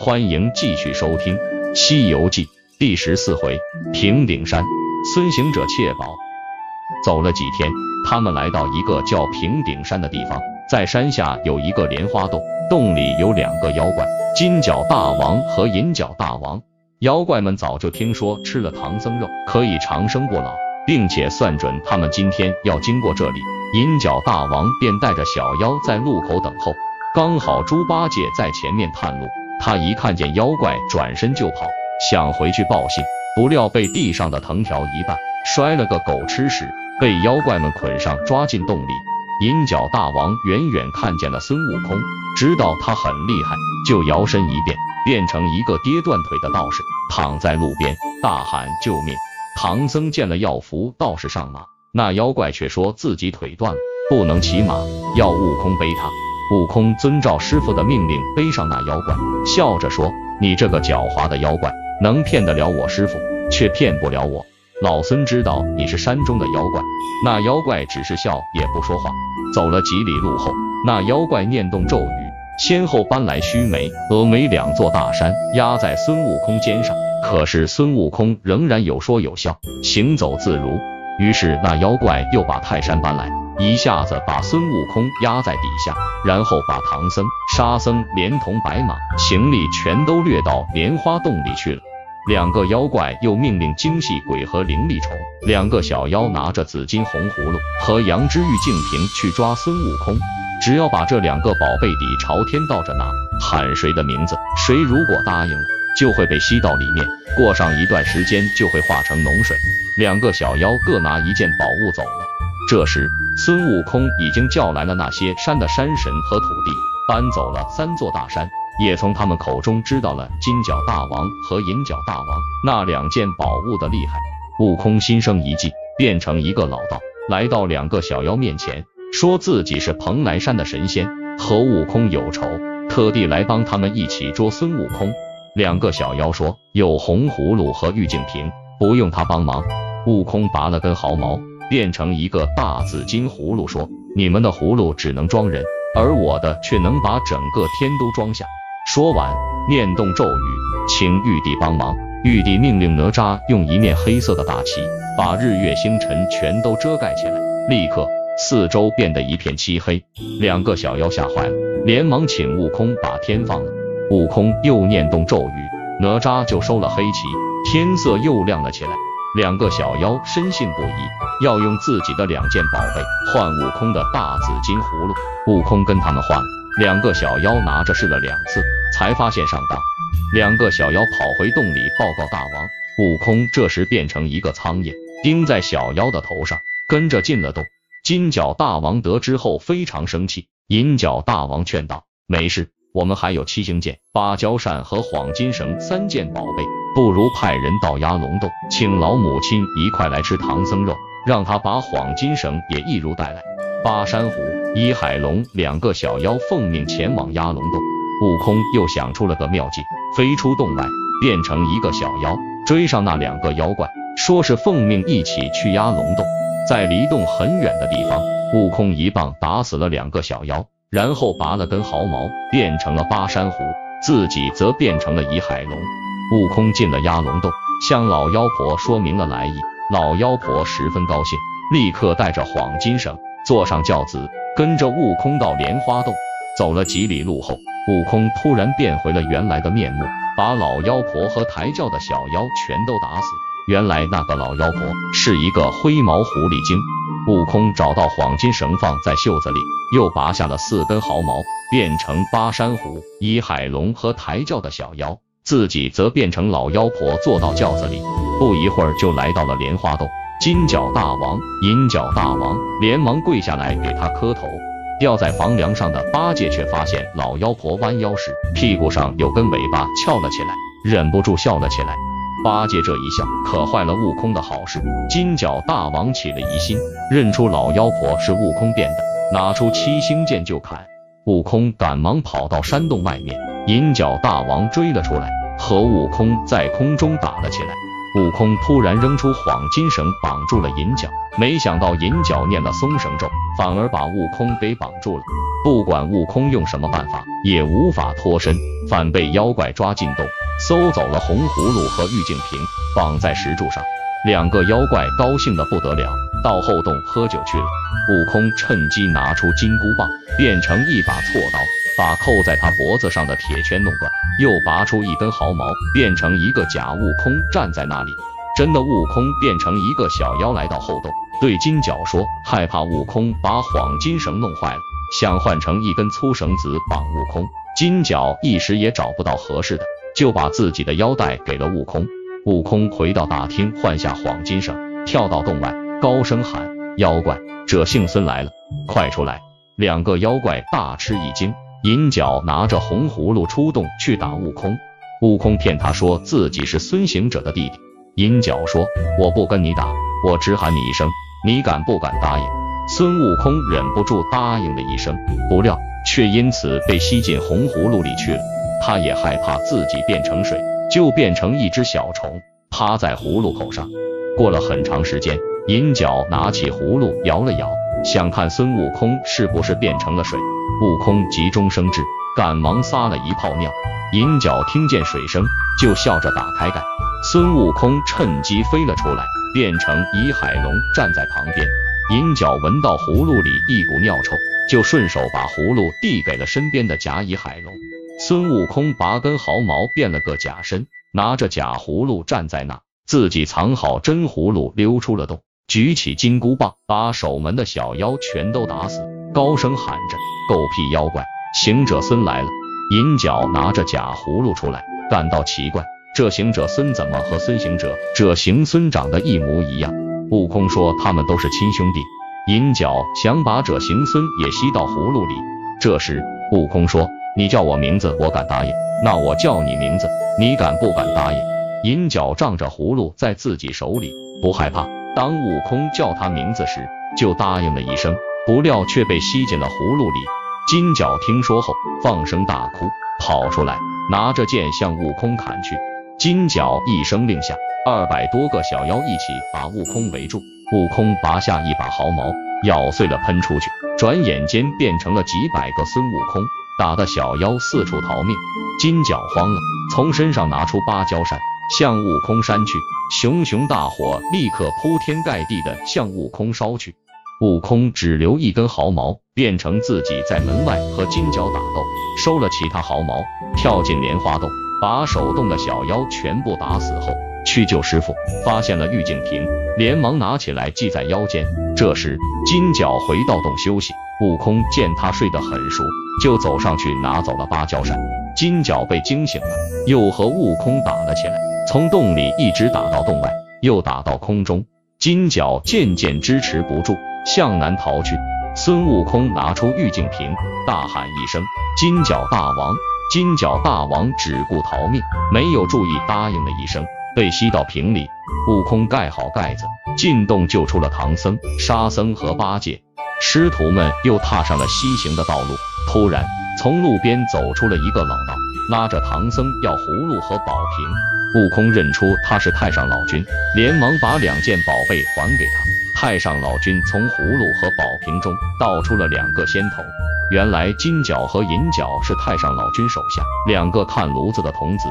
欢迎继续收听《西游记》第十四回平顶山，孙行者窃宝。走了几天，他们来到一个叫平顶山的地方，在山下有一个莲花洞，洞里有两个妖怪，金角大王和银角大王。妖怪们早就听说吃了唐僧肉可以长生不老，并且算准他们今天要经过这里，银角大王便带着小妖在路口等候。刚好猪八戒在前面探路，他一看见妖怪，转身就跑，想回去报信，不料被地上的藤条一绊，摔了个狗吃屎，被妖怪们捆上，抓进洞里。银角大王远远看见了孙悟空，知道他很厉害，就摇身一变。变成一个跌断腿的道士，躺在路边大喊救命。唐僧见了要扶道士上马，那妖怪却说自己腿断了，不能骑马，要悟空背他。悟空遵照师傅的命令背上那妖怪，笑着说：“你这个狡猾的妖怪，能骗得了我师傅，却骗不了我。老孙知道你是山中的妖怪。”那妖怪只是笑，也不说话。走了几里路后，那妖怪念动咒语。先后搬来须眉、峨眉两座大山，压在孙悟空肩上。可是孙悟空仍然有说有笑，行走自如。于是那妖怪又把泰山搬来，一下子把孙悟空压在底下，然后把唐僧、沙僧连同白马行李全都掠到莲花洞里去了。两个妖怪又命令精细鬼和灵力虫两个小妖拿着紫金红葫芦和羊脂玉净瓶去抓孙悟空。只要把这两个宝贝底朝天倒着拿，喊谁的名字，谁如果答应了，就会被吸到里面，过上一段时间就会化成脓水。两个小妖各拿一件宝物走了。这时，孙悟空已经叫来了那些山的山神和土地，搬走了三座大山，也从他们口中知道了金角大王和银角大王那两件宝物的厉害。悟空心生一计，变成一个老道，来到两个小妖面前。说自己是蓬莱山的神仙，和悟空有仇，特地来帮他们一起捉孙悟空。两个小妖说有红葫芦和玉净瓶，不用他帮忙。悟空拔了根毫毛，变成一个大紫金葫芦，说你们的葫芦只能装人，而我的却能把整个天都装下。说完，念动咒语，请玉帝帮忙。玉帝命令哪吒用一面黑色的大旗，把日月星辰全都遮盖起来，立刻。四周变得一片漆黑，两个小妖吓坏了，连忙请悟空把天放了。悟空又念动咒语，哪吒就收了黑旗，天色又亮了起来。两个小妖深信不疑，要用自己的两件宝贝换悟空的大紫金葫芦。悟空跟他们换，两个小妖拿着试了两次，才发现上当。两个小妖跑回洞里报告大王，悟空这时变成一个苍蝇，钉在小妖的头上，跟着进了洞。金角大王得知后非常生气，银角大王劝道：“没事，我们还有七星剑、芭蕉扇和黄金绳三件宝贝，不如派人到鸭龙洞，请老母亲一块来吃唐僧肉，让他把黄金绳也一如带来。”巴山虎、伊海龙两个小妖奉命前往鸭龙洞。悟空又想出了个妙计，飞出洞外，变成一个小妖，追上那两个妖怪，说是奉命一起去鸭龙洞。在离洞很远的地方，悟空一棒打死了两个小妖，然后拔了根毫毛，变成了巴山虎，自己则变成了倚海龙。悟空进了压龙洞，向老妖婆说明了来意。老妖婆十分高兴，立刻带着黄金绳，坐上轿子，跟着悟空到莲花洞。走了几里路后，悟空突然变回了原来的面目，把老妖婆和抬轿的小妖全都打死。原来那个老妖婆是一个灰毛狐狸精。悟空找到黄金绳放在袖子里，又拔下了四根毫毛，变成巴山虎、倚海龙和抬轿的小妖，自己则变成老妖婆坐到轿子里。不一会儿就来到了莲花洞。金角大王、银角大王连忙跪下来给他磕头。吊在房梁上的八戒却发现老妖婆弯腰时，屁股上有根尾巴翘了起来，忍不住笑了起来。八戒这一笑，可坏了悟空的好事。金角大王起了疑心，认出老妖婆是悟空变的，拿出七星剑就砍。悟空赶忙跑到山洞外面，银角大王追了出来，和悟空在空中打了起来。悟空突然扔出黄金绳，绑住了银角，没想到银角念了松绳咒，反而把悟空给绑住了。不管悟空用什么办法，也无法脱身，反被妖怪抓进洞，搜走了红葫芦和玉净瓶，绑在石柱上。两个妖怪高兴的不得了，到后洞喝酒去了。悟空趁机拿出金箍棒，变成一把锉刀，把扣在他脖子上的铁圈弄断，又拔出一根毫毛，变成一个假悟空站在那里。真的悟空变成一个小妖来到后洞，对金角说：“害怕悟空把幌金绳弄坏了，想换成一根粗绳子绑悟空。”金角一时也找不到合适的，就把自己的腰带给了悟空。悟空回到大厅，换下黄金绳，跳到洞外，高声喊：“妖怪，这姓孙来了，快出来！”两个妖怪大吃一惊。银角拿着红葫芦出洞去打悟空，悟空骗他说自己是孙行者的弟弟。银角说：“我不跟你打，我只喊你一声，你敢不敢答应？”孙悟空忍不住答应了一声，不料却因此被吸进红葫芦里去了。他也害怕自己变成水，就变成一只小虫，趴在葫芦口上。过了很长时间，银角拿起葫芦摇了摇，想看孙悟空是不是变成了水。悟空急中生智，赶忙撒了一泡尿。银角听见水声，就笑着打开盖。孙悟空趁机飞了出来，变成乙海龙站在旁边。银角闻到葫芦里一股尿臭，就顺手把葫芦递给了身边的甲乙海龙。孙悟空拔根毫毛变了个假身，拿着假葫芦站在那，自己藏好真葫芦，溜出了洞，举起金箍棒，把守门的小妖全都打死，高声喊着：“狗屁妖怪，行者孙来了！”银角拿着假葫芦出来，感到奇怪。这行者孙怎么和孙行者这行孙长得一模一样？悟空说他们都是亲兄弟。银角想把者行孙也吸到葫芦里。这时悟空说：“你叫我名字，我敢答应；那我叫你名字，你敢不敢答应？”银角仗着葫芦在自己手里，不害怕。当悟空叫他名字时，就答应了一声，不料却被吸进了葫芦里。金角听说后，放声大哭，跑出来，拿着剑向悟空砍去。金角一声令下，二百多个小妖一起把悟空围住。悟空拔下一把毫毛，咬碎了喷出去，转眼间变成了几百个孙悟空，打得小妖四处逃命。金角慌了，从身上拿出芭蕉扇，向悟空扇去。熊熊大火立刻铺天盖地的向悟空烧去。悟空只留一根毫毛，变成自己在门外和金角打斗，收了其他毫毛，跳进莲花洞。把手动的小妖全部打死后，去救师傅，发现了玉净瓶，连忙拿起来系在腰间。这时金角回到洞休息，悟空见他睡得很熟，就走上去拿走了芭蕉扇。金角被惊醒了，又和悟空打了起来，从洞里一直打到洞外，又打到空中。金角渐渐支持不住，向南逃去。孙悟空拿出玉净瓶，大喊一声：“金角大王！”金角大王只顾逃命，没有注意答应了一声，被吸到瓶里。悟空盖好盖子，进洞救出了唐僧、沙僧和八戒。师徒们又踏上了西行的道路。突然，从路边走出了一个老道，拉着唐僧要葫芦和宝瓶。悟空认出他是太上老君，连忙把两件宝贝还给他。太上老君从葫芦和宝瓶中倒出了两个仙童。原来金角和银角是太上老君手下两个看炉子的童子，